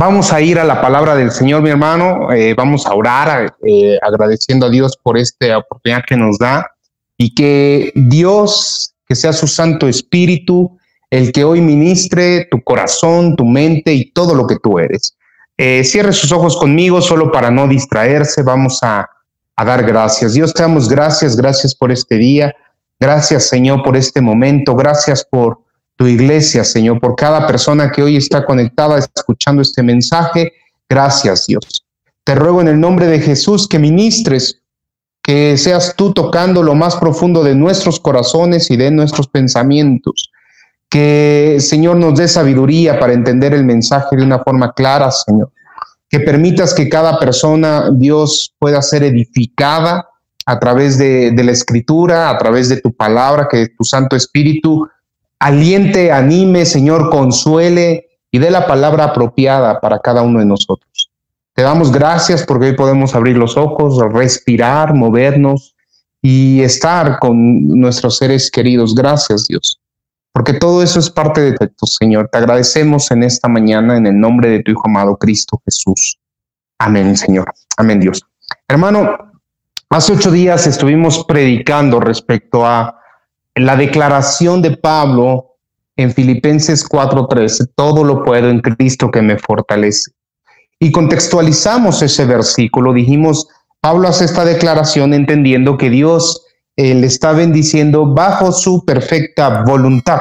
Vamos a ir a la palabra del Señor, mi hermano. Eh, vamos a orar eh, agradeciendo a Dios por esta oportunidad que nos da y que Dios, que sea su Santo Espíritu, el que hoy ministre tu corazón, tu mente y todo lo que tú eres. Eh, cierre sus ojos conmigo solo para no distraerse. Vamos a, a dar gracias. Dios, te damos gracias, gracias por este día. Gracias, Señor, por este momento. Gracias por tu iglesia, Señor, por cada persona que hoy está conectada escuchando este mensaje. Gracias, Dios. Te ruego en el nombre de Jesús que ministres, que seas tú tocando lo más profundo de nuestros corazones y de nuestros pensamientos. Que, Señor, nos dé sabiduría para entender el mensaje de una forma clara, Señor. Que permitas que cada persona, Dios, pueda ser edificada a través de, la escritura, a través de tu palabra, que tu Santo Espíritu aliente, anime, Señor, consuele y dé la palabra apropiada para cada uno de nosotros. Te damos gracias porque hoy podemos abrir los ojos, respirar, movernos y estar con nuestros seres queridos. Gracias, Dios. Porque todo eso es parte de tu Señor. Te agradecemos en esta mañana en el nombre de tu Hijo amado Cristo Jesús. Amén, Señor. Amén, Dios. Hermano, hace ocho días estuvimos predicando respecto a la declaración de Pablo en Filipenses 4:13, todo lo puedo en Cristo que me fortalece. Y contextualizamos ese versículo, dijimos, Pablo hace esta declaración entendiendo que Dios eh, le está bendiciendo bajo su perfecta voluntad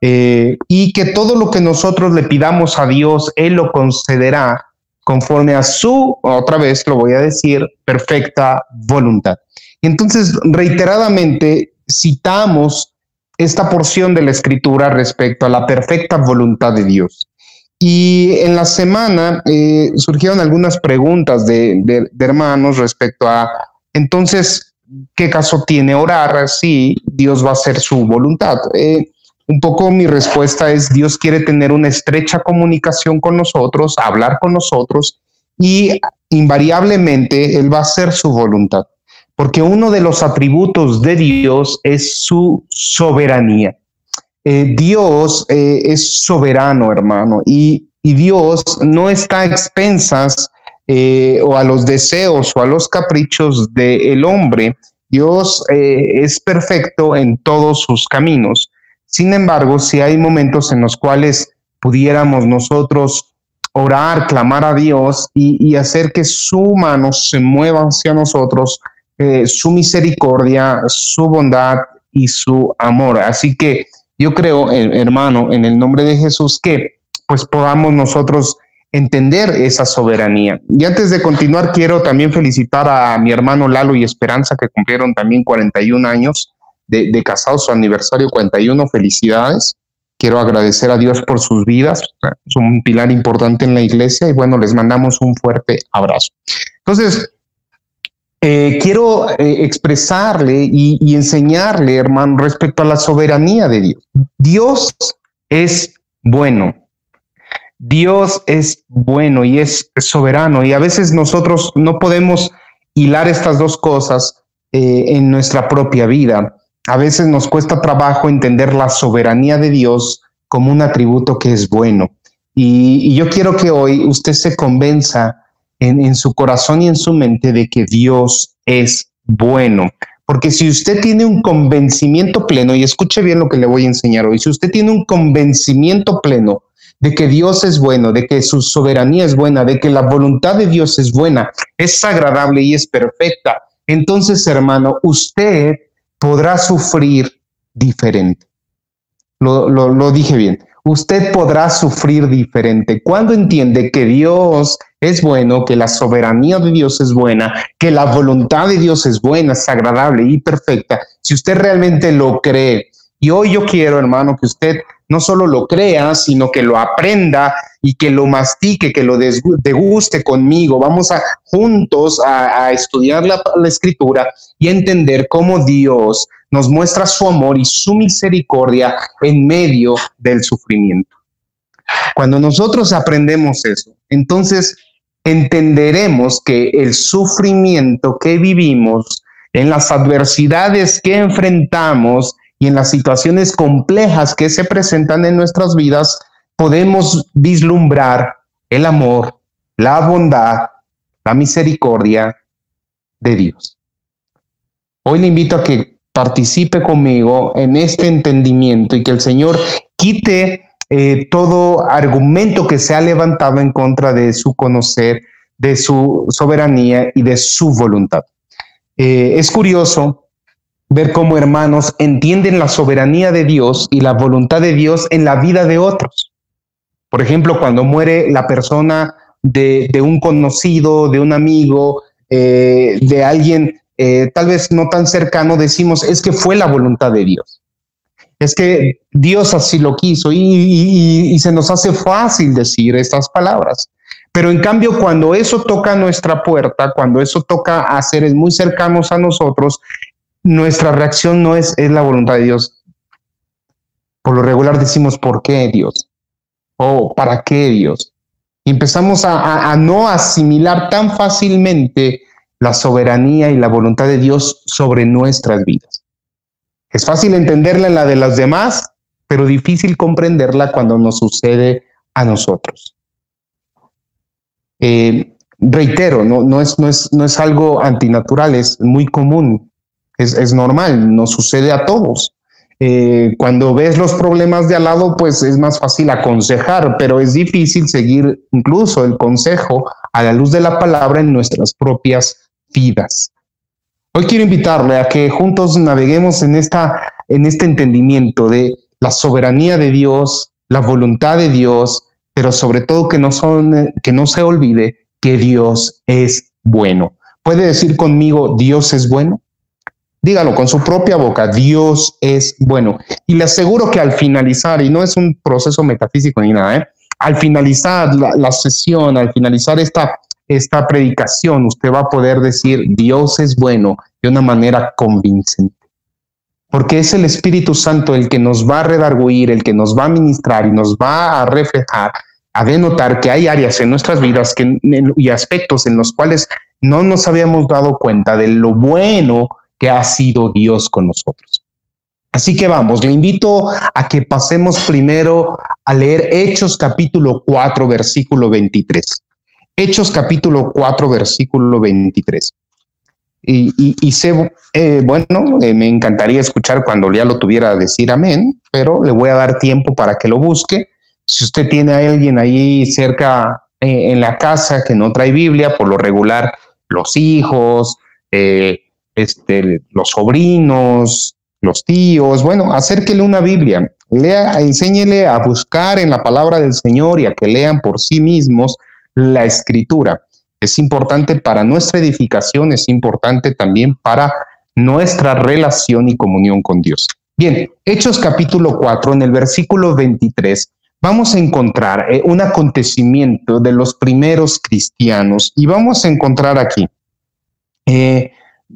eh, y que todo lo que nosotros le pidamos a Dios, Él lo concederá conforme a su, otra vez lo voy a decir, perfecta voluntad. Entonces, reiteradamente, citamos esta porción de la escritura respecto a la perfecta voluntad de Dios. Y en la semana eh, surgieron algunas preguntas de, hermanos respecto a, entonces, ¿qué caso tiene orar si Dios va a hacer su voluntad? Eh, un poco mi respuesta es, Dios quiere tener una estrecha comunicación con nosotros, hablar con nosotros y invariablemente Él va a hacer su voluntad porque uno de los atributos de Dios es su soberanía. Eh, Dios eh, es soberano, hermano, y, Dios no está a expensas eh, o a los deseos o a los caprichos del hombre. Dios es perfecto en todos sus caminos. Sin embargo, si hay momentos en los cuales pudiéramos nosotros orar, clamar a Dios y, y hacer que su mano se mueva hacia nosotros, eh, su misericordia, su bondad y su amor. Así que yo creo, hermano, en el nombre de Jesús, que pues podamos nosotros entender esa soberanía. Y antes de continuar, quiero también felicitar a mi hermano Lalo y Esperanza, que cumplieron también 41 años de, de casados, su aniversario 41. Felicidades. Quiero agradecer a Dios por sus vidas. Son un pilar importante en la iglesia y bueno, les mandamos un fuerte abrazo. Entonces, eh, quiero eh, expresarle y, enseñarle, hermano, respecto a la soberanía de Dios. Dios es bueno. Dios es bueno y es soberano y a veces nosotros no podemos hilar estas dos cosas eh, en nuestra propia vida. A veces nos cuesta trabajo entender la soberanía de Dios como un atributo que es bueno. y yo quiero que hoy usted se convenza en, su corazón y en su mente de que Dios es bueno. Porque si usted tiene un convencimiento pleno, y escuche bien lo que le voy a enseñar hoy, si usted tiene un convencimiento pleno de que Dios es bueno, de que su soberanía es buena, de que la voluntad de Dios es buena, es agradable y es perfecta, entonces, hermano, usted podrá sufrir diferente. Lo, lo, lo dije bien usted podrá sufrir diferente. Cuando entiende que Dios es bueno, que la soberanía de Dios es buena, que la voluntad de Dios es buena, es agradable y perfecta, si usted realmente lo cree, y hoy yo quiero, hermano, que usted no solo lo crea, sino que lo aprenda y que lo mastique, que lo deguste conmigo. Vamos a juntos a, estudiar la, la escritura y entender cómo Dios nos muestra su amor y su misericordia en medio del sufrimiento. Cuando nosotros aprendemos eso, entonces entenderemos que el sufrimiento que vivimos, en las adversidades que enfrentamos y en las situaciones complejas que se presentan en nuestras vidas, podemos vislumbrar el amor, la bondad, la misericordia de Dios. Hoy le invito a que participe conmigo en este entendimiento y que el Señor quite eh, todo argumento que se ha levantado en contra de su conocer, de su soberanía y de su voluntad. Eh, es curioso ver cómo hermanos entienden la soberanía de Dios y la voluntad de Dios en la vida de otros. Por ejemplo, cuando muere la persona de, un conocido, de un amigo, eh, de alguien eh, tal vez no tan cercano, decimos, es que fue la voluntad de Dios. Es que Dios así lo quiso y se nos hace fácil decir estas palabras. Pero en cambio, cuando eso toca nuestra puerta, cuando eso toca a seres muy cercanos a nosotros, nuestra reacción no es, es la voluntad de Dios. Por lo regular decimos, ¿por qué Dios? ¿O para qué Dios? Y empezamos a, a no asimilar tan fácilmente la soberanía y la voluntad de Dios sobre nuestras vidas. Es fácil entenderla en la de los demás, pero difícil comprenderla cuando nos sucede a nosotros. Eh, reitero, no, no, es, no, es, no es algo antinatural, es muy común es, normal, nos sucede a todos. Eh, cuando ves los problemas de al lado, pues es más fácil aconsejar, pero es difícil seguir incluso el consejo a la luz de la palabra en nuestras propias vidas. Hoy quiero invitarle a que juntos naveguemos en, esta, en este entendimiento de la soberanía de Dios, la voluntad de Dios, pero sobre todo que no, son, que no se olvide que Dios es bueno. ¿Puede decir conmigo, Dios es bueno? Dígalo con su propia boca, Dios es bueno. Y le aseguro que al finalizar, y no es un proceso metafísico ni nada, ¿eh? al finalizar la, sesión, al finalizar esta, esta predicación, usted va a poder decir, Dios es bueno de una manera convincente. Porque es el Espíritu Santo el que nos va a redarguir, el que nos va a ministrar y nos va a reflejar, a denotar que hay áreas en nuestras vidas que, y aspectos en los cuales no nos habíamos dado cuenta de lo bueno que ha sido Dios con nosotros. Así que vamos, le invito a que pasemos primero a leer Hechos capítulo 4, versículo 23. Hechos capítulo 4, versículo 23. Y, sé, eh, bueno, eh, me encantaría escuchar cuando ya lo tuviera decir amén, pero le voy a dar tiempo para que lo busque. Si usted tiene a alguien ahí cerca eh, en la casa que no trae Biblia, por lo regular, los hijos, este, los sobrinos, los tíos, bueno, acérquele una Biblia, lea, enséñele a buscar en la palabra del Señor y a que lean por sí mismos la escritura. Es importante para nuestra edificación, es importante también para nuestra relación y comunión con Dios. Bien, Hechos capítulo 4, en el versículo 23, vamos a encontrar eh, un acontecimiento de los primeros cristianos y vamos a encontrar aquí eh,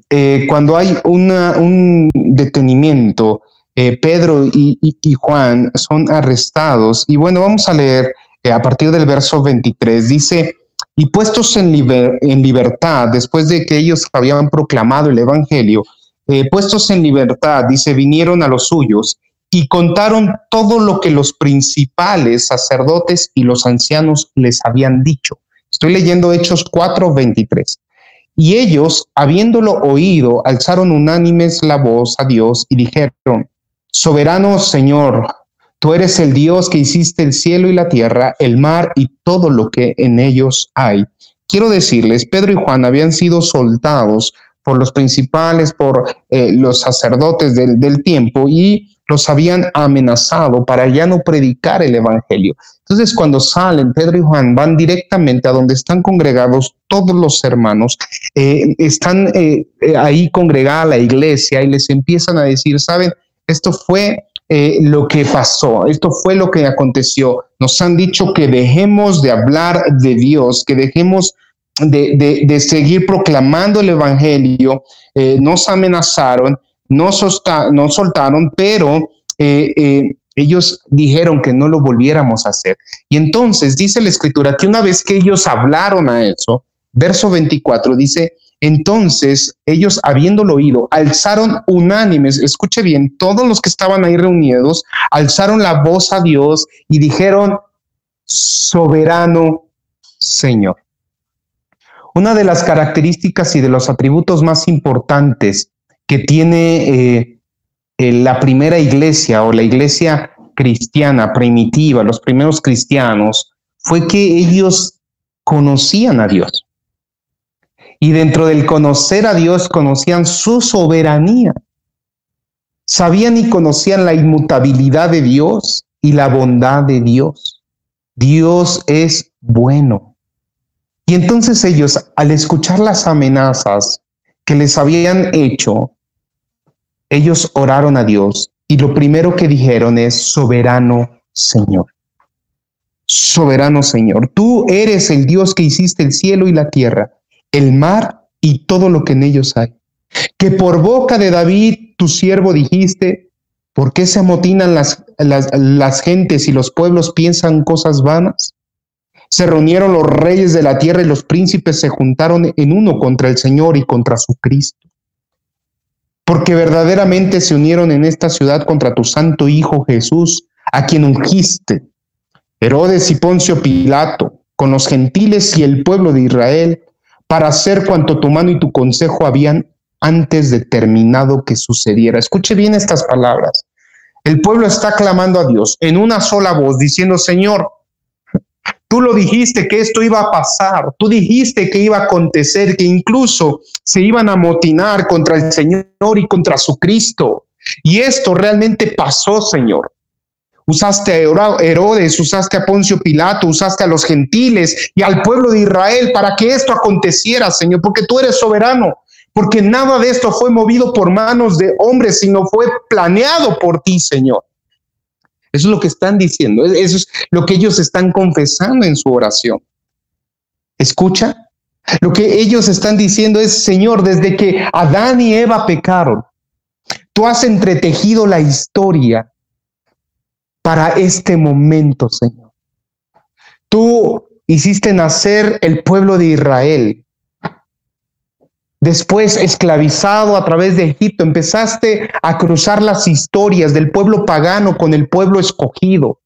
eh, cuando hay un detenimiento, Pedro y, Juan son arrestados. Y bueno, vamos a leer eh, a partir del verso 23. Dice, y puestos en, en, libertad, después de que ellos habían proclamado el Evangelio, puestos en libertad, dice, vinieron a los suyos y contaron todo lo que los principales sacerdotes y los ancianos les habían dicho. Estoy leyendo Hechos 4, 23. Y ellos, habiéndolo oído, alzaron unánimes la voz a Dios y dijeron, Soberano Señor, tú eres el Dios que hiciste el cielo y la tierra, el mar y todo lo que en ellos hay. Quiero decirles, Pedro y Juan habían sido soltados por los principales, por eh, los sacerdotes del, del tiempo y los habían amenazado para ya no predicar el Evangelio. Entonces, cuando salen, Pedro y Juan van directamente a donde están congregados todos los hermanos, eh, están eh, ahí congregada la iglesia y les empiezan a decir, saben, esto fue lo que pasó, esto fue lo que aconteció. Nos han dicho que dejemos de hablar de Dios, que dejemos de, seguir proclamando el Evangelio, nos amenazaron no, no soltaron, pero eh, eh, ellos dijeron que no lo volviéramos a hacer. Y entonces dice la escritura que una vez que ellos hablaron a eso, verso 24 dice, entonces ellos habiéndolo oído, alzaron unánimes, escuche bien, todos los que estaban ahí reunidos, alzaron la voz a Dios y dijeron, soberano Señor. Una de las características y de los atributos más importantes que tiene eh, la primera iglesia o la iglesia cristiana primitiva, los primeros cristianos, fue que ellos conocían a Dios. Y dentro del conocer a Dios conocían su soberanía. Sabían y conocían la inmutabilidad de Dios y la bondad de Dios. Dios es bueno. Y entonces ellos, al escuchar las amenazas que les habían hecho, ellos oraron a Dios y lo primero que dijeron es, soberano Señor. Soberano Señor, tú eres el Dios que hiciste el cielo y la tierra, el mar y todo lo que en ellos hay. Que por boca de David, tu siervo, dijiste, ¿por qué se amotinan las, las, las gentes y los pueblos piensan cosas vanas? Se reunieron los reyes de la tierra y los príncipes se juntaron en uno contra el Señor y contra su Cristo porque verdaderamente se unieron en esta ciudad contra tu santo Hijo Jesús, a quien ungiste, Herodes y Poncio Pilato, con los gentiles y el pueblo de Israel, para hacer cuanto tu mano y tu consejo habían antes determinado que sucediera. Escuche bien estas palabras. El pueblo está clamando a Dios en una sola voz, diciendo, Señor, Tú lo dijiste que esto iba a pasar, tú dijiste que iba a acontecer, que incluso se iban a motinar contra el Señor y contra su Cristo. Y esto realmente pasó, Señor. Usaste a Herodes, usaste a Poncio Pilato, usaste a los gentiles y al pueblo de Israel para que esto aconteciera, Señor, porque tú eres soberano, porque nada de esto fue movido por manos de hombres, sino fue planeado por ti, Señor. Eso es lo que están diciendo, eso es lo que ellos están confesando en su oración. ¿Escucha? Lo que ellos están diciendo es, Señor, desde que Adán y Eva pecaron, tú has entretejido la historia para este momento, Señor. Tú hiciste nacer el pueblo de Israel Después, esclavizado a través de Egipto, empezaste a cruzar las historias del pueblo pagano con el pueblo escogido.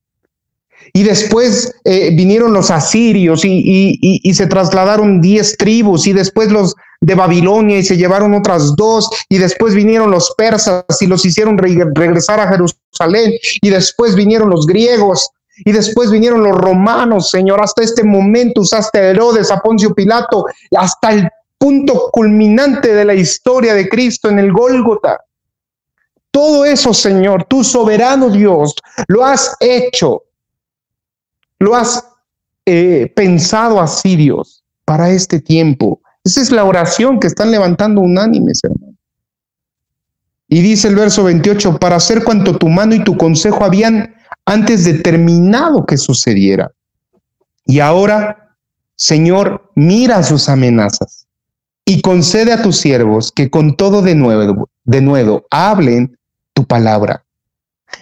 Y después eh, vinieron los asirios y, se trasladaron diez tribus y después los de Babilonia y se llevaron otras dos y después vinieron los persas y los hicieron regresar a Jerusalén y después vinieron los griegos y después vinieron los romanos, Señor, hasta este momento usaste a Herodes, a Poncio Pilato, hasta el punto culminante de la historia de Cristo en el Gólgota. Todo eso, Señor, tu soberano Dios, lo has hecho, lo has eh, pensado así, Dios, para este tiempo. Esa es la oración que están levantando unánimes, hermano. Y dice el verso 28, para hacer cuanto tu mano y tu consejo habían antes determinado que sucediera. Y ahora, Señor, mira sus amenazas y concede a tus siervos que con todo de nuevo, de nuevo hablen tu palabra.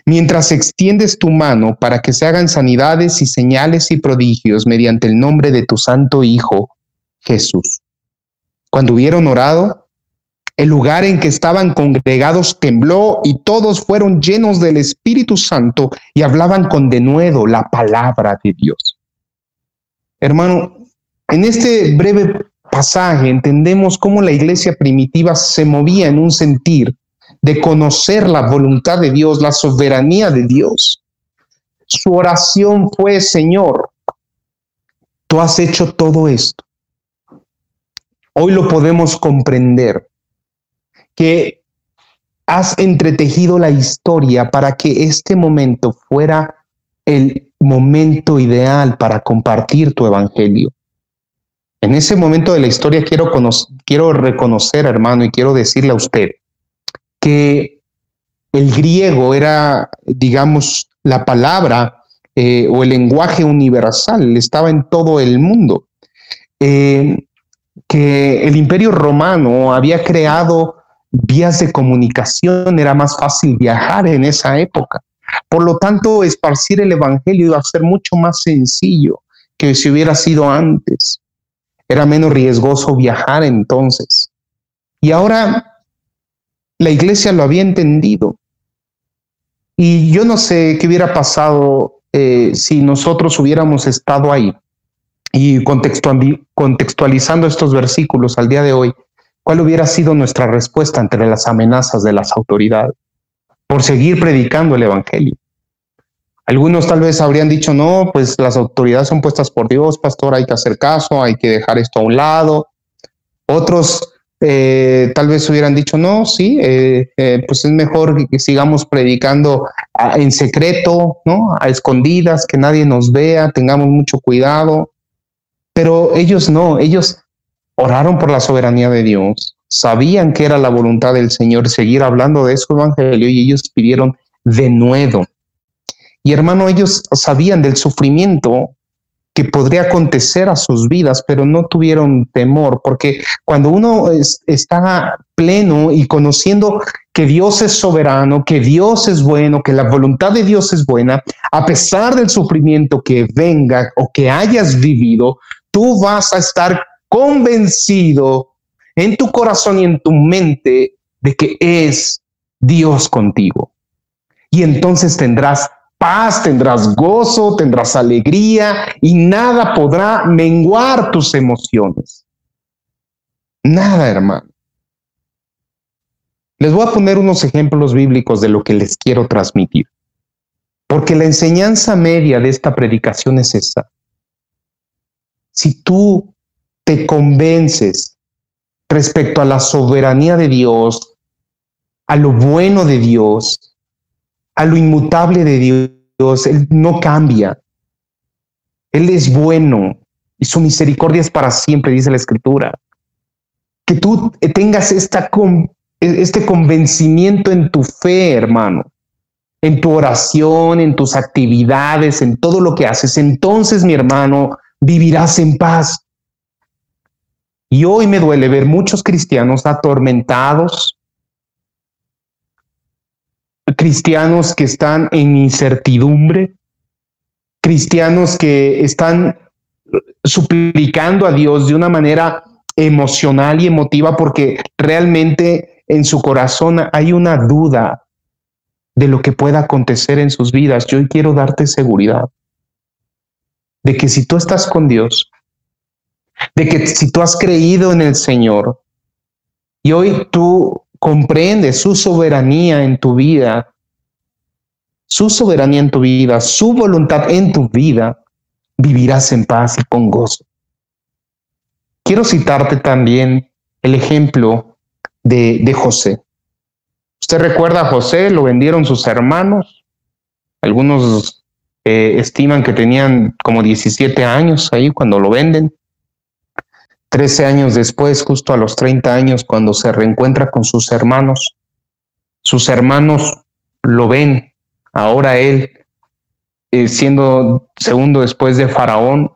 Mientras extiendes tu mano para que se hagan sanidades y señales y prodigios mediante el nombre de tu santo Hijo, Jesús. Cuando hubieron orado, el lugar en que estaban congregados tembló y todos fueron llenos del Espíritu Santo y hablaban con denuedo la palabra de Dios. Hermano, en este breve pasaje entendemos cómo la iglesia primitiva se movía en un sentir de conocer la voluntad de Dios, la soberanía de Dios. Su oración fue, Señor, tú has hecho todo esto. Hoy lo podemos comprender, que has entretejido la historia para que este momento fuera el momento ideal para compartir tu evangelio. En ese momento de la historia quiero, quiero reconocer, hermano, y quiero decirle a usted que el griego era, digamos, la palabra eh, o el lenguaje universal, estaba en todo el mundo. Eh, que el imperio romano había creado vías de comunicación, era más fácil viajar en esa época. Por lo tanto, esparcir el Evangelio iba a ser mucho más sencillo que si hubiera sido antes. Era menos riesgoso viajar entonces. Y ahora la iglesia lo había entendido. Y yo no sé qué hubiera pasado eh, si nosotros hubiéramos estado ahí. Y contextualizando estos versículos al día de hoy, ¿cuál hubiera sido nuestra respuesta ante las amenazas de las autoridades por seguir predicando el Evangelio? Algunos tal vez habrían dicho, no, pues las autoridades son puestas por Dios, pastor, hay que hacer caso, hay que dejar esto a un lado. Otros eh, tal vez hubieran dicho, no, sí, eh, eh, pues es mejor que sigamos predicando en secreto, ¿no? A escondidas, que nadie nos vea, tengamos mucho cuidado. Pero ellos no, ellos oraron por la soberanía de Dios, sabían que era la voluntad del Señor seguir hablando de su evangelio y ellos pidieron de nuevo. Y hermano, ellos sabían del sufrimiento que podría acontecer a sus vidas, pero no tuvieron temor, porque cuando uno está pleno y conociendo que Dios es soberano, que Dios es bueno, que la voluntad de Dios es buena, a pesar del sufrimiento que venga o que hayas vivido, tú vas a estar convencido en tu corazón y en tu mente de que es Dios contigo. Y entonces tendrás paz, tendrás gozo, tendrás alegría y nada podrá menguar tus emociones. Nada, hermano. Les voy a poner unos ejemplos bíblicos de lo que les quiero transmitir. Porque la enseñanza media de esta predicación es esa. Si tú te convences respecto a la soberanía de Dios, a lo bueno de Dios, a lo inmutable de Dios. Él no cambia. Él es bueno y su misericordia es para siempre, dice la escritura. Que tú tengas esta este convencimiento en tu fe, hermano, en tu oración, en tus actividades, en todo lo que haces. Entonces, mi hermano, vivirás en paz. Y hoy me duele ver muchos cristianos atormentados, cristianos que están en incertidumbre, cristianos que están suplicando a Dios de una manera emocional y emotiva porque realmente en su corazón hay una duda de lo que pueda acontecer en sus vidas. Yo quiero darte seguridad de que si tú estás con Dios, de que si tú has creído en el Señor y hoy tú comprende su soberanía en tu vida, su soberanía en tu vida, su voluntad en tu vida, vivirás en paz y con gozo. Quiero citarte también el ejemplo de, de José. Usted recuerda a José, lo vendieron sus hermanos. Algunos eh, estiman que tenían como 17 años ahí cuando lo venden. Trece años después, justo a los 30 años, cuando se reencuentra con sus hermanos, sus hermanos lo ven, ahora él eh, siendo segundo después de Faraón,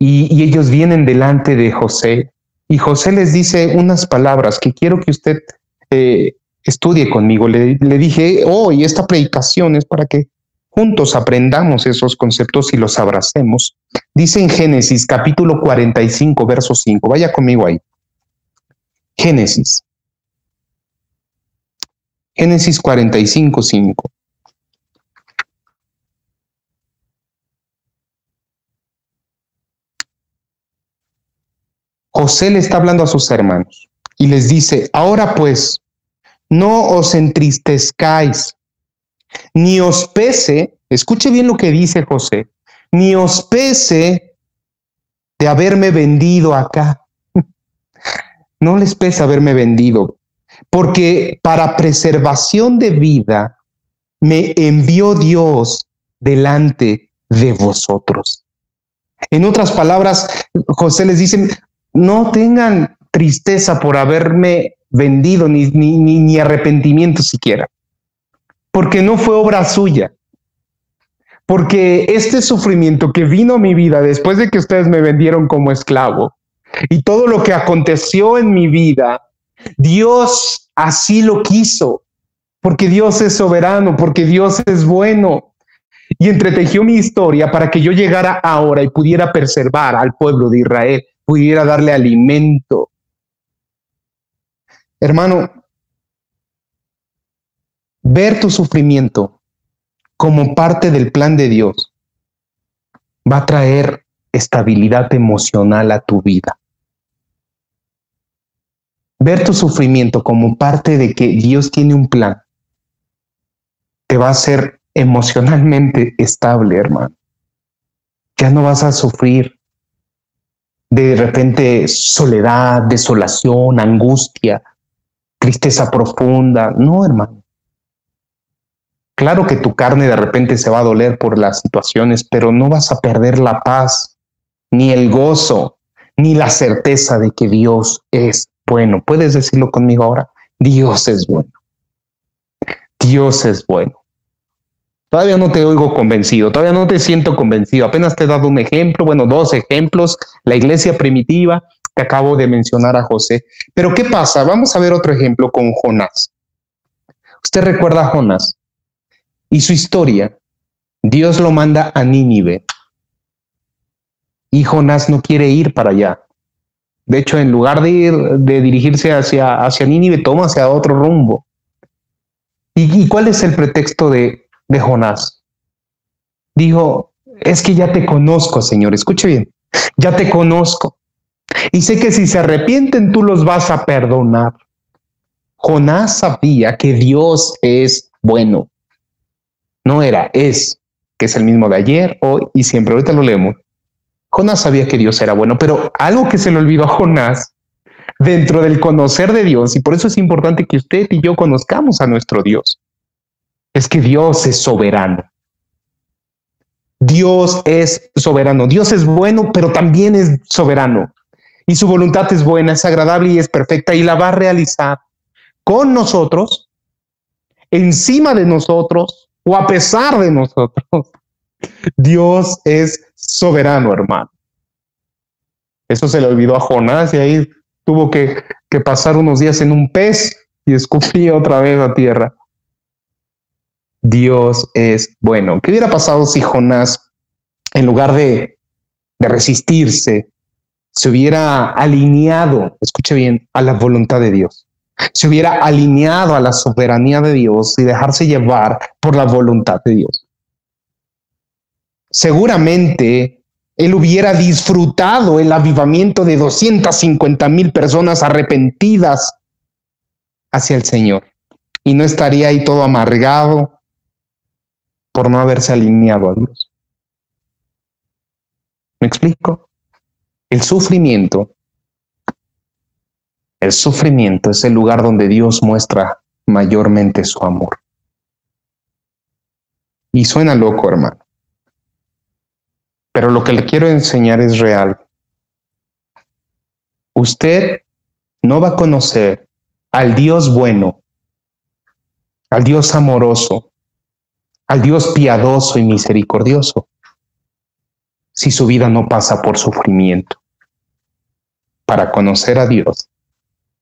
y, ellos vienen delante de José, y José les dice unas palabras que quiero que usted eh, estudie conmigo. Le, le dije, oh, y esta predicación es para que juntos aprendamos esos conceptos y los abracemos. Dice en Génesis capítulo 45, verso 5. Vaya conmigo ahí. Génesis. Génesis 45, 5. José le está hablando a sus hermanos y les dice, ahora pues, no os entristezcáis ni os pese, escuche bien lo que dice José, ni os pese de haberme vendido acá. No les pese haberme vendido, porque para preservación de vida me envió Dios delante de vosotros. En otras palabras, José les dice, no tengan tristeza por haberme vendido, ni, ni, ni arrepentimiento siquiera porque no fue obra suya. Porque este sufrimiento que vino a mi vida después de que ustedes me vendieron como esclavo y todo lo que aconteció en mi vida, Dios así lo quiso, porque Dios es soberano, porque Dios es bueno. Y entretejió mi historia para que yo llegara ahora y pudiera preservar al pueblo de Israel, pudiera darle alimento. Hermano, ver tu sufrimiento como parte del plan de Dios va a traer estabilidad emocional a tu vida. Ver tu sufrimiento como parte de que Dios tiene un plan te va a hacer emocionalmente estable, hermano. Ya no vas a sufrir de repente soledad, desolación, angustia, tristeza profunda. No, hermano. Claro que tu carne de repente se va a doler por las situaciones, pero no vas a perder la paz, ni el gozo, ni la certeza de que Dios es bueno. ¿Puedes decirlo conmigo ahora? Dios es bueno. Dios es bueno. Todavía no te oigo convencido, todavía no te siento convencido. Apenas te he dado un ejemplo, bueno, dos ejemplos, la iglesia primitiva, que acabo de mencionar a José. Pero ¿qué pasa? Vamos a ver otro ejemplo con Jonás. Usted recuerda a Jonás y su historia. Dios lo manda a Nínive y Jonás no quiere ir para allá. De hecho, en lugar de ir, de dirigirse hacia, hacia Nínive, toma hacia otro rumbo. ¿Y, cuál es el pretexto de, de Jonás? Dijo, es que ya te conozco, Señor, escuche bien, ya te conozco. Y sé que si se arrepienten, tú los vas a perdonar. Jonás sabía que Dios es bueno. No era, es, que es el mismo de ayer, hoy y siempre. Ahorita lo leemos. Jonás sabía que Dios era bueno, pero algo que se le olvidó a Jonás dentro del conocer de Dios, y por eso es importante que usted y yo conozcamos a nuestro Dios, es que Dios es soberano. Dios es soberano. Dios es bueno, pero también es soberano. Y su voluntad es buena, es agradable y es perfecta y la va a realizar con nosotros, encima de nosotros o a pesar de nosotros. Dios es soberano, hermano. Eso se le olvidó a Jonás y ahí tuvo que, pasar unos días en un pez y escupía otra vez a tierra. Dios es bueno. ¿Qué hubiera pasado si Jonás, en lugar de, de resistirse, se hubiera alineado, escuche bien, a la voluntad de Dios? Se hubiera alineado a la soberanía de Dios y dejarse llevar por la voluntad de Dios. Seguramente él hubiera disfrutado el avivamiento de 250 mil personas arrepentidas hacia el Señor y no estaría ahí todo amargado por no haberse alineado a Dios. ¿Me explico? El sufrimiento, el sufrimiento es el lugar donde Dios muestra mayormente su amor. Y suena loco, hermano. Pero lo que le quiero enseñar es real. Usted no va a conocer al Dios bueno, al Dios amoroso, al Dios piadoso y misericordioso, si su vida no pasa por sufrimiento. Para conocer a Dios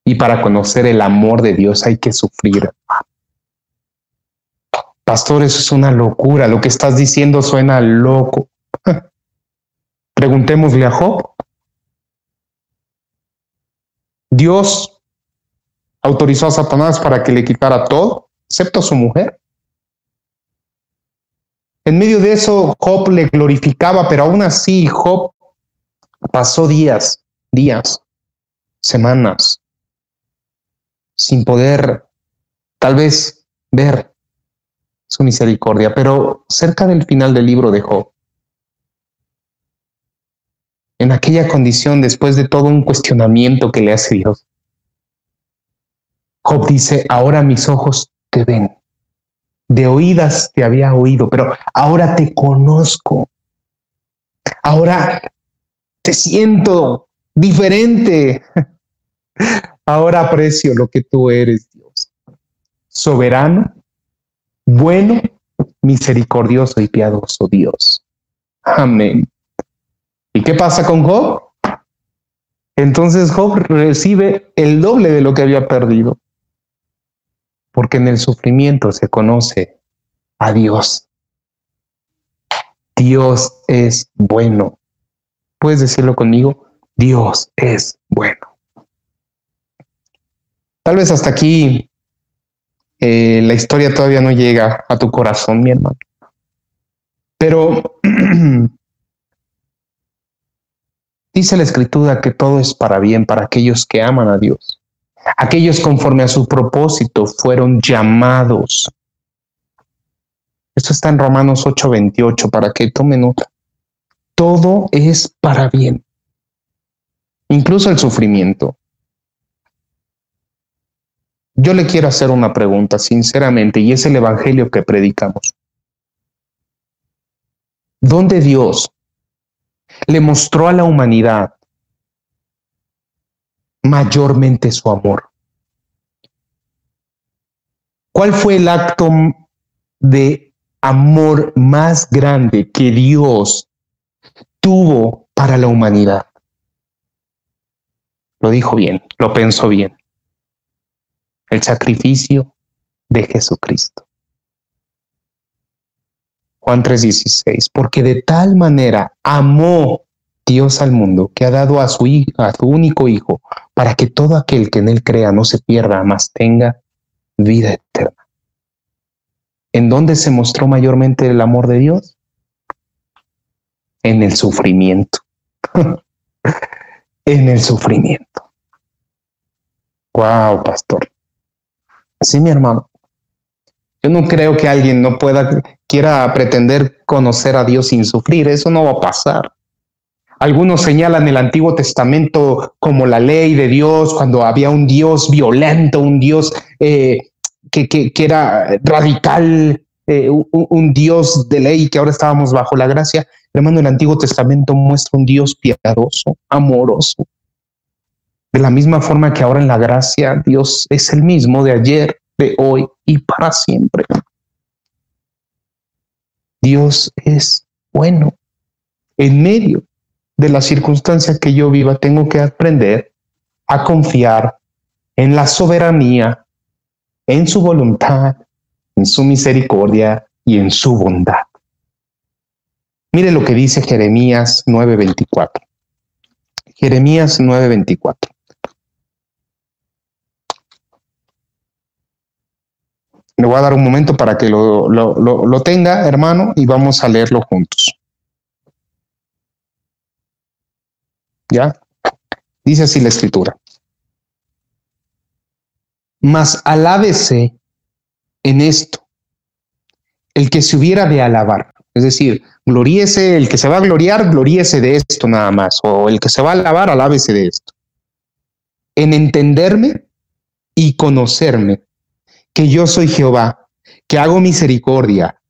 y para conocer el amor de Dios hay que sufrir. Pastor, eso es una locura. Lo que estás diciendo suena loco. Preguntémosle a Job. Dios autorizó a Satanás para que le quitara todo, excepto a su mujer. En medio de eso, Job le glorificaba, pero aún así Job pasó días, días, semanas, sin poder tal vez ver su misericordia. Pero cerca del final del libro de Job, en aquella condición después de todo un cuestionamiento que le hace Dios. Job dice, ahora mis ojos te ven. De oídas te había oído, pero ahora te conozco. Ahora te siento diferente. Ahora aprecio lo que tú eres, Dios. Soberano, bueno, misericordioso y piadoso Dios. Amén. ¿Y qué pasa con Job? Entonces Job recibe el doble de lo que había perdido, porque en el sufrimiento se conoce a Dios. Dios es bueno. ¿Puedes decirlo conmigo? Dios es bueno. Tal vez hasta aquí eh, la historia todavía no llega a tu corazón, mi hermano. Pero Dice la escritura que todo es para bien para aquellos que aman a Dios. Aquellos conforme a su propósito fueron llamados. Esto está en Romanos 8:28 para que tomen nota. Todo es para bien, incluso el sufrimiento. Yo le quiero hacer una pregunta sinceramente y es el Evangelio que predicamos. ¿Dónde Dios le mostró a la humanidad mayormente su amor? ¿Cuál fue el acto de amor más grande que Dios tuvo para la humanidad? Lo dijo bien, lo pensó bien el sacrificio de Jesucristo. Juan 3:16, porque de tal manera amó Dios al mundo que ha dado a su, a su único Hijo para que todo aquel que en él crea no se pierda, mas tenga vida eterna. ¿En dónde se mostró mayormente el amor de Dios? En el sufrimiento. en el sufrimiento. Wow, pastor. Sí, mi hermano. Yo no creo que alguien no pueda, quiera pretender conocer a Dios sin sufrir. Eso no va a pasar. Algunos señalan el Antiguo Testamento como la ley de Dios, cuando había un Dios violento, un Dios eh, que, que, era radical, eh, un, un, Dios de ley, que ahora estábamos bajo la gracia. Hermano, el Antiguo Testamento muestra un Dios piadoso, amoroso, de la misma forma que ahora en la gracia Dios es el mismo de ayer, de hoy y para siempre. Dios es bueno. En medio de las circunstancias que yo viva, tengo que aprender a confiar en la soberanía, en su voluntad, en su misericordia y en su bondad. Mire lo que dice Jeremías 9:24. Jeremías 9:24. Le voy a dar un momento para que lo, lo, lo, tenga, hermano, y vamos a leerlo juntos. ¿Ya? Dice así la escritura. Mas alábese en esto el que se hubiera de alabar. Es decir, gloríese, el que se va a gloriar, gloríese de esto nada más. O el que se va a alabar, alábese de esto. En entenderme y conocerme que yo soy Jehová, que hago misericordia,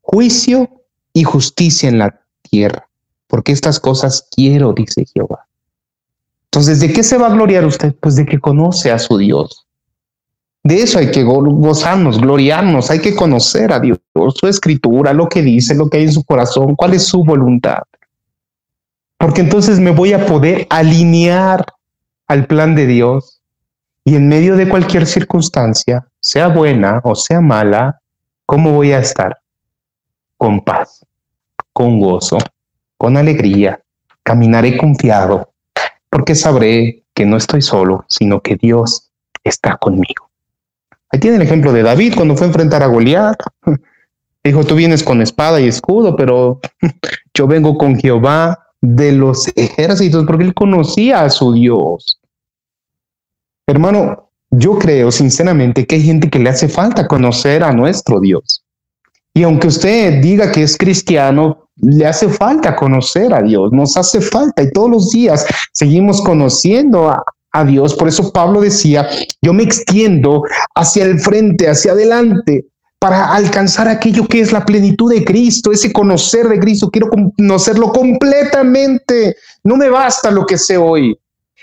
juicio y justicia en la tierra, porque estas cosas quiero, dice Jehová. Entonces, ¿de qué se va a gloriar usted? Pues de que conoce a su Dios. De eso hay que gozarnos, gloriarnos, hay que conocer a Dios, su escritura, lo que dice, lo que hay en su corazón, cuál es su voluntad. Porque entonces me voy a poder alinear al plan de Dios y en medio de cualquier circunstancia sea buena o sea mala, ¿cómo voy a estar? Con paz, con gozo, con alegría, caminaré confiado, porque sabré que no estoy solo, sino que Dios está conmigo. Ahí tiene el ejemplo de David cuando fue a enfrentar a Goliat. Dijo, tú vienes con espada y escudo, pero yo vengo con Jehová de los ejércitos, porque él conocía a su Dios. Hermano, yo creo sinceramente que hay gente que le hace falta conocer a nuestro Dios. Y aunque usted diga que es cristiano, le hace falta conocer a Dios, nos hace falta y todos los días seguimos conociendo a, Dios. Por eso Pablo decía, yo me extiendo hacia el frente, hacia adelante, para alcanzar aquello que es la plenitud de Cristo, ese conocer de Cristo. Quiero conocerlo completamente. No me basta lo que sé hoy.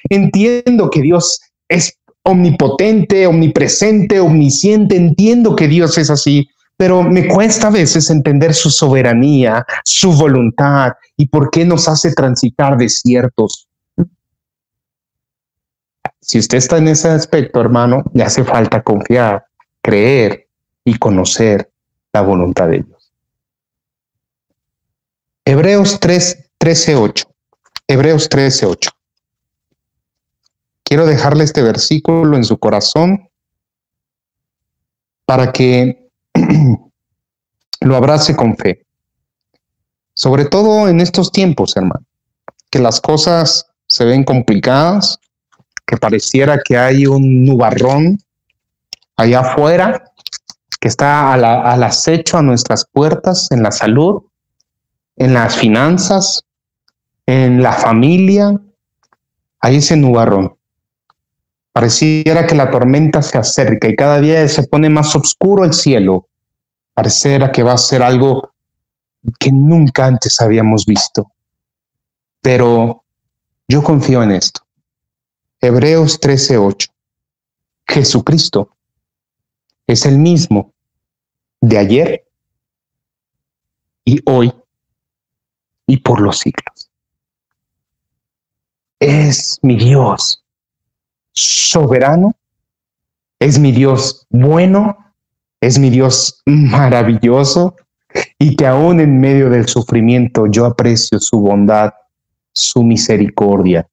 Entiendo que Dios es omnipotente, omnipresente, omnisciente. Entiendo que Dios es así, pero me cuesta a veces entender su soberanía, su voluntad y por qué nos hace transitar desiertos. Si usted está en ese aspecto, hermano, le hace falta confiar, creer y conocer la voluntad de Dios. Hebreos 3, 13, 8. Hebreos 13, 8. Quiero dejarle este versículo en su corazón para que lo abrace con fe. Sobre todo en estos tiempos, hermano, que las cosas se ven complicadas, que pareciera que hay un nubarrón allá afuera que está al acecho a nuestras puertas en la salud, en las finanzas, en la familia, hay ese nubarrón. Pareciera que la tormenta se acerca y cada día se pone más oscuro el cielo. Pareciera que va a ser algo que nunca antes habíamos visto. Pero yo confío en esto. Hebreos 13:8. Jesucristo es el mismo de ayer y hoy y por los siglos. Es mi Dios soberano, es mi Dios bueno, es mi Dios maravilloso y que aún en medio del sufrimiento yo aprecio su bondad, su misericordia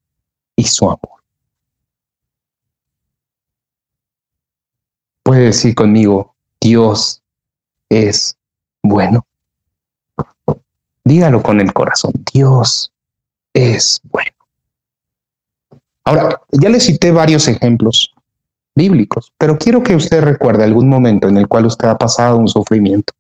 y su amor. Puede decir conmigo, Dios es bueno. Dígalo con el corazón, Dios es bueno. Ahora, ya le cité varios ejemplos bíblicos, pero quiero que usted recuerde algún momento en el cual usted ha pasado un sufrimiento.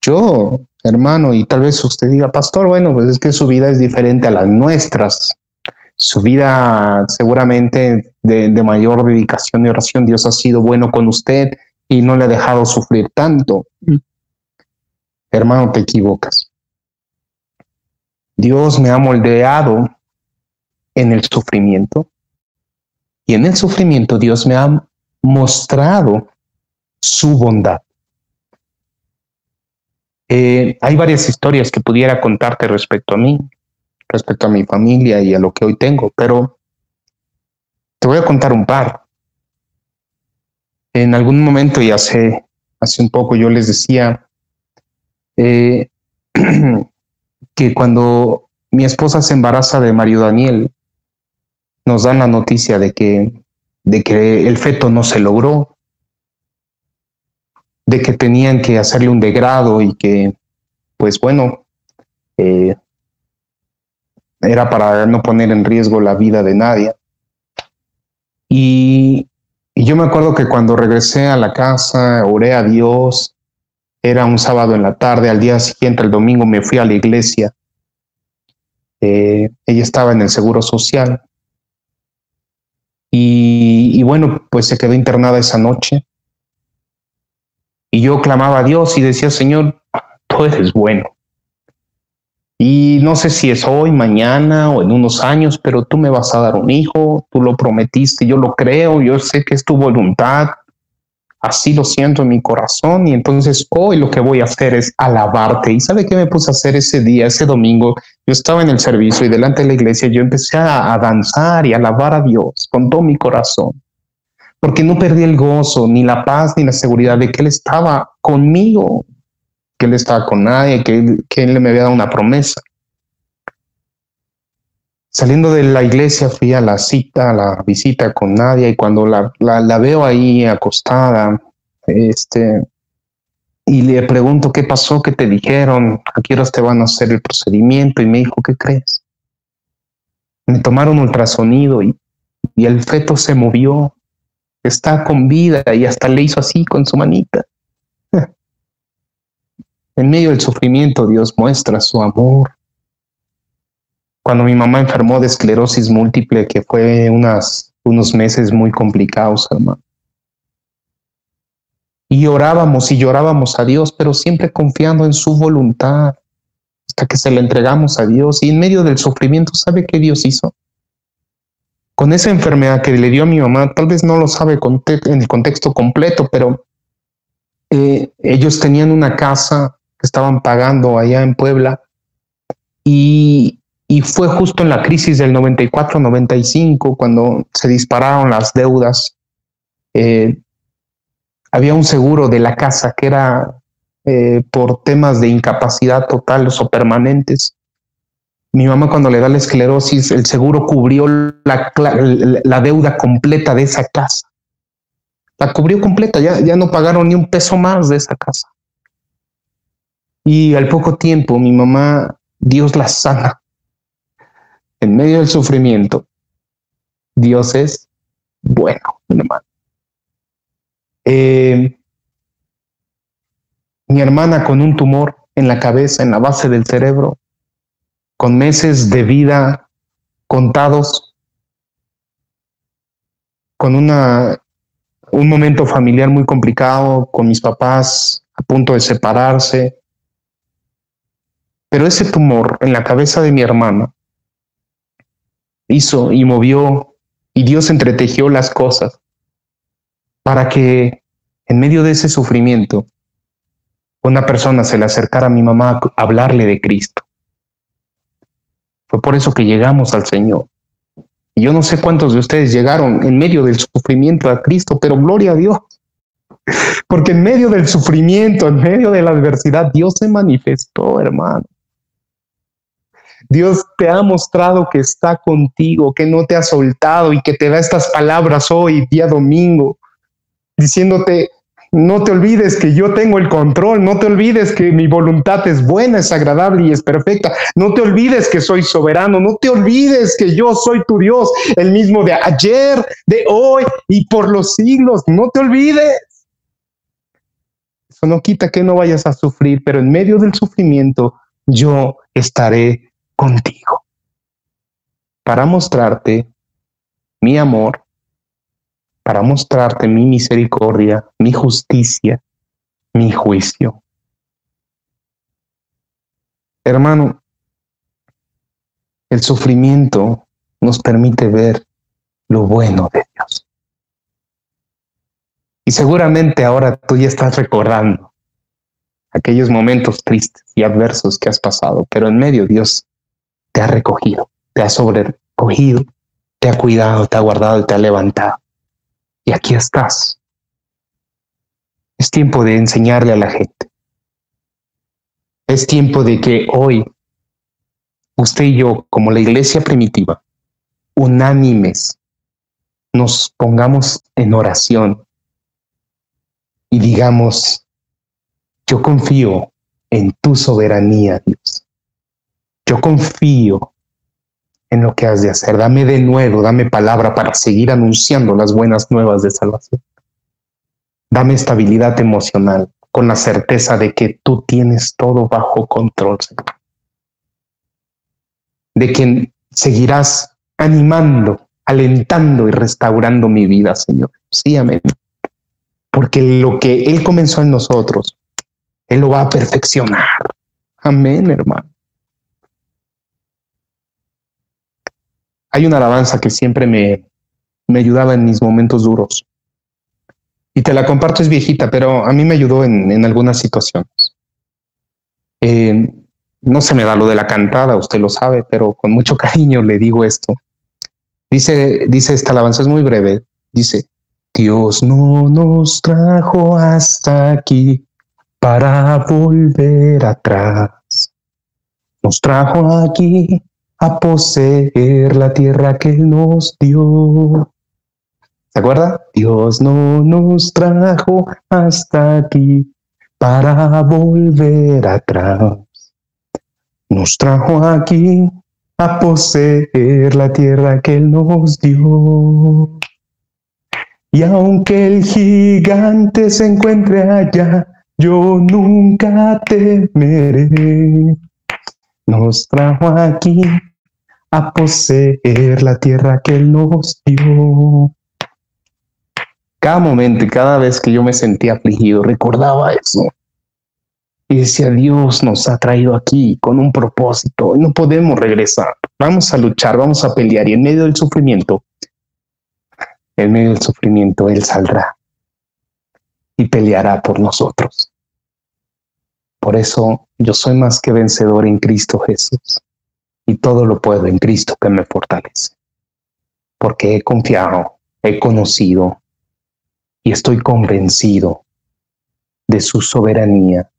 Yo, hermano, y tal vez usted diga, pastor, bueno, pues es que su vida es diferente a las nuestras. Su vida seguramente de, de mayor dedicación y oración, Dios ha sido bueno con usted y no le ha dejado sufrir tanto. Hermano, te equivocas. Dios me ha moldeado en el sufrimiento y en el sufrimiento Dios me ha mostrado su bondad. Eh, hay varias historias que pudiera contarte respecto a mí, respecto a mi familia y a lo que hoy tengo, pero te voy a contar un par. En algún momento y hace, hace un poco yo les decía eh, que cuando mi esposa se embaraza de Mario Daniel, nos dan la noticia de que, de que el feto no se logró, de que tenían que hacerle un degrado y que, pues bueno, eh, era para no poner en riesgo la vida de nadie. Y, yo me acuerdo que cuando regresé a la casa, oré a Dios, era un sábado en la tarde, al día siguiente, el domingo, me fui a la iglesia. Eh, ella estaba en el Seguro Social. Y, bueno, pues se quedó internada esa noche. Y yo clamaba a Dios y decía, Señor, tú eres bueno. Y no sé si es hoy, mañana o en unos años, pero tú me vas a dar un hijo, tú lo prometiste, yo lo creo, yo sé que es tu voluntad, así lo siento en mi corazón y entonces hoy lo que voy a hacer es alabarte. ¿Y sabe qué me puse a hacer ese día, ese domingo? Yo estaba en el servicio y delante de la iglesia yo empecé a, danzar y a alabar a Dios con todo mi corazón, porque no perdí el gozo, ni la paz, ni la seguridad de que Él estaba conmigo, que Él estaba con nadie, que, que Él me había dado una promesa. Saliendo de la iglesia fui a la cita, a la visita con Nadia y cuando la, veo ahí acostada, este, y le pregunto qué pasó, qué te dijeron, a qué te van a hacer el procedimiento y me dijo, ¿qué crees? Me tomaron ultrasonido y, y el feto se movió, está con vida y hasta le hizo así con su manita. En medio del sufrimiento Dios muestra su amor, cuando mi mamá enfermó de esclerosis múltiple, que fue unos meses muy complicados, hermano. Y orábamos y llorábamos a Dios, pero siempre confiando en su voluntad, hasta que se le entregamos a Dios. Y en medio del sufrimiento, ¿sabe qué Dios hizo? Con esa enfermedad que le dio a mi mamá, tal vez no lo sabe en el contexto completo, pero eh, ellos tenían una casa que estaban pagando allá en Puebla y, y fue justo en la crisis del 94-95 cuando se dispararon las deudas. Eh, había un seguro de la casa que era eh, por temas de incapacidad totales o permanentes. Mi mamá cuando le da la esclerosis, el seguro cubrió la, la, deuda completa de esa casa. La cubrió completa, ya, ya no pagaron ni un peso más de esa casa. Y al poco tiempo mi mamá, Dios la sana en medio del sufrimiento, Dios es bueno, hermano. Eh, mi hermana con un tumor en la cabeza, en la base del cerebro, con meses de vida contados, con una, un momento familiar muy complicado, con mis papás a punto de separarse. Pero ese tumor en la cabeza de mi hermana hizo y movió y Dios entretejió las cosas para que en medio de ese sufrimiento una persona se le acercara a mi mamá a hablarle de Cristo. Fue por eso que llegamos al Señor. Y yo no sé cuántos de ustedes llegaron en medio del sufrimiento a Cristo, pero gloria a Dios. Porque en medio del sufrimiento, en medio de la adversidad, Dios se manifestó, hermano. Dios te ha mostrado que está contigo, que no te ha soltado y que te da estas palabras hoy, día domingo, diciéndote, no te olvides que yo tengo el control, no te olvides que mi voluntad es buena, es agradable y es perfecta, no te olvides que soy soberano, no te olvides que yo soy tu Dios, el mismo de ayer, de hoy y por los siglos, no te olvides. Eso no quita que no vayas a sufrir, pero en medio del sufrimiento yo estaré contigo para mostrarte mi amor para mostrarte mi misericordia, mi justicia, mi juicio. Hermano, el sufrimiento nos permite ver lo bueno de Dios. Y seguramente ahora tú ya estás recordando aquellos momentos tristes y adversos que has pasado, pero en medio Dios te ha recogido, te ha sobrecogido, te ha cuidado, te ha guardado te ha levantado. Y aquí estás. Es tiempo de enseñarle a la gente. Es tiempo de que hoy usted y yo, como la iglesia primitiva, unánimes, nos pongamos en oración y digamos, yo confío en tu soberanía, Dios. Yo confío en lo que has de hacer. Dame de nuevo, dame palabra para seguir anunciando las buenas nuevas de salvación. Dame estabilidad emocional con la certeza de que tú tienes todo bajo control, Señor. De que seguirás animando, alentando y restaurando mi vida, Señor. Sí, amén. Porque lo que Él comenzó en nosotros, Él lo va a perfeccionar. Amén, hermano. Hay una alabanza que siempre me, me ayudaba en mis momentos duros. Y te la comparto, es viejita, pero a mí me ayudó en, en algunas situaciones. Eh, no se me da lo de la cantada, usted lo sabe, pero con mucho cariño le digo esto. Dice, dice esta alabanza, es muy breve. Dice, Dios no nos trajo hasta aquí para volver atrás. Nos trajo aquí a poseer la tierra que nos dio. ¿Se acuerda? Dios no nos trajo hasta aquí para volver atrás. Nos trajo aquí a poseer la tierra que nos dio. Y aunque el gigante se encuentre allá, yo nunca temeré. Nos trajo aquí a poseer la tierra que Él nos dio. Cada momento y cada vez que yo me sentía afligido, recordaba eso. Y decía, Dios nos ha traído aquí con un propósito no podemos regresar. Vamos a luchar, vamos a pelear y en medio del sufrimiento, en medio del sufrimiento, Él saldrá y peleará por nosotros. Por eso yo soy más que vencedor en Cristo Jesús y todo lo puedo en Cristo que me fortalece. Porque he confiado, he conocido y estoy convencido de su soberanía,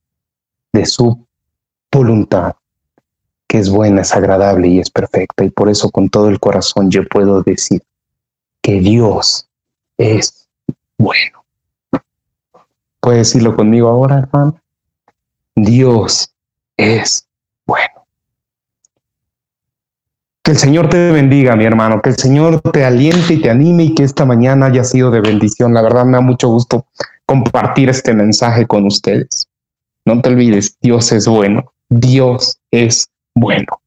de su voluntad, que es buena, es agradable y es perfecta. Y por eso con todo el corazón yo puedo decir que Dios es bueno. ¿Puede decirlo conmigo ahora, hermano? Dios es bueno. Que el Señor te bendiga, mi hermano, que el Señor te aliente y te anime y que esta mañana haya sido de bendición. La verdad me da mucho gusto compartir este mensaje con ustedes. No te olvides, Dios es bueno, Dios es bueno.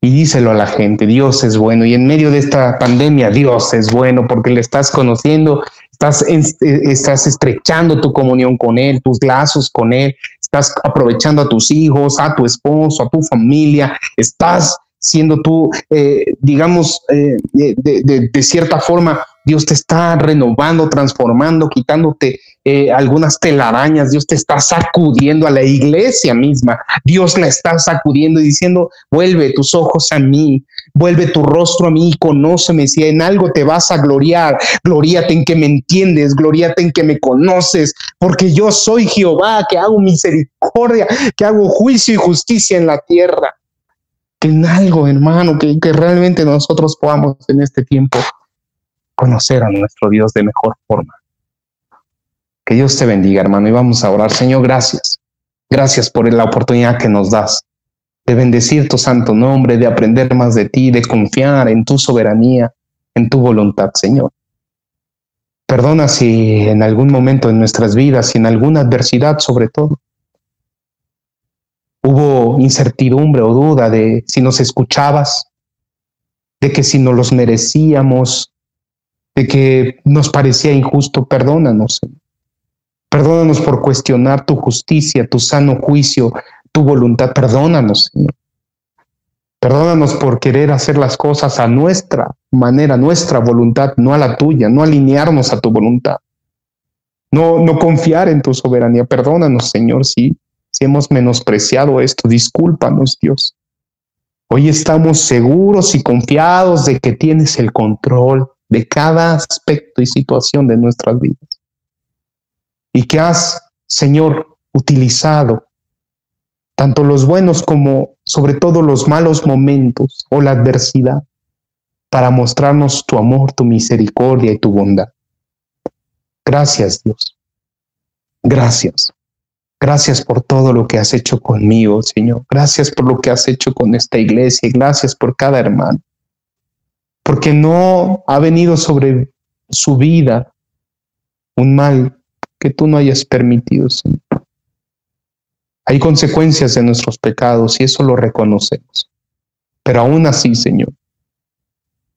Y díselo a la gente, Dios es bueno. Y en medio de esta pandemia, Dios es bueno porque le estás conociendo, estás, estás estrechando tu comunión con Él, tus lazos con Él, estás aprovechando a tus hijos, a tu esposo, a tu familia, estás siendo tú, eh, digamos, eh, de, cierta forma, Dios te está renovando, transformando, quitándote eh, algunas telarañas, Dios te está sacudiendo a la iglesia misma, Dios la está sacudiendo y diciendo, vuelve tus ojos a mí, vuelve tu rostro a mí, conóceme, si en algo te vas a gloriar, gloríate en que me entiendes, gloríate en que me conoces, porque yo soy Jehová, que hago misericordia, que hago juicio y justicia en la tierra en algo, hermano, que, realmente nosotros podamos en este tiempo conocer a nuestro Dios de mejor forma. Que Dios te bendiga, hermano, y vamos a orar. Señor, gracias. Gracias por la oportunidad que nos das de bendecir tu santo nombre, de aprender más de ti, de confiar en tu soberanía, en tu voluntad, Señor. Perdona si en algún momento en nuestras vidas y en alguna adversidad sobre todo, hubo incertidumbre o duda de si nos escuchabas, de que si no los merecíamos, de que nos parecía injusto, perdónanos. Perdónanos por cuestionar tu justicia, tu sano juicio, tu voluntad. Perdónanos, Señor. Perdónanos por querer hacer las cosas a nuestra manera, nuestra voluntad, no a la tuya, no alinearnos a tu voluntad. No, no confiar en tu soberanía. Perdónanos, Señor, sí si hemos menospreciado esto, discúlpanos Dios. Hoy estamos seguros y confiados de que tienes el control de cada aspecto y situación de nuestras vidas. Y que has, Señor, utilizado tanto los buenos como sobre todo los malos momentos o la adversidad para mostrarnos tu amor, tu misericordia y tu bondad. Gracias, Dios. Gracias. Gracias por todo lo que has hecho conmigo, Señor. Gracias por lo que has hecho con esta iglesia gracias por cada hermano. Porque no ha venido sobre su vida un mal que tú no hayas permitido, Señor. Hay consecuencias de nuestros pecados y eso lo reconocemos. Pero aún así, Señor,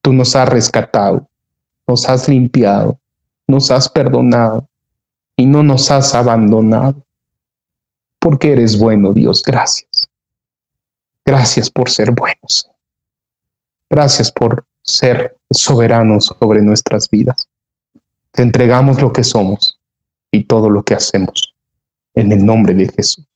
tú nos has rescatado, nos has limpiado, nos has perdonado y no nos has abandonado porque eres bueno, Dios. Gracias. Gracias por ser buenos. Gracias por ser soberanos sobre nuestras vidas. Te entregamos lo que somos y todo lo que hacemos en el nombre de Jesús.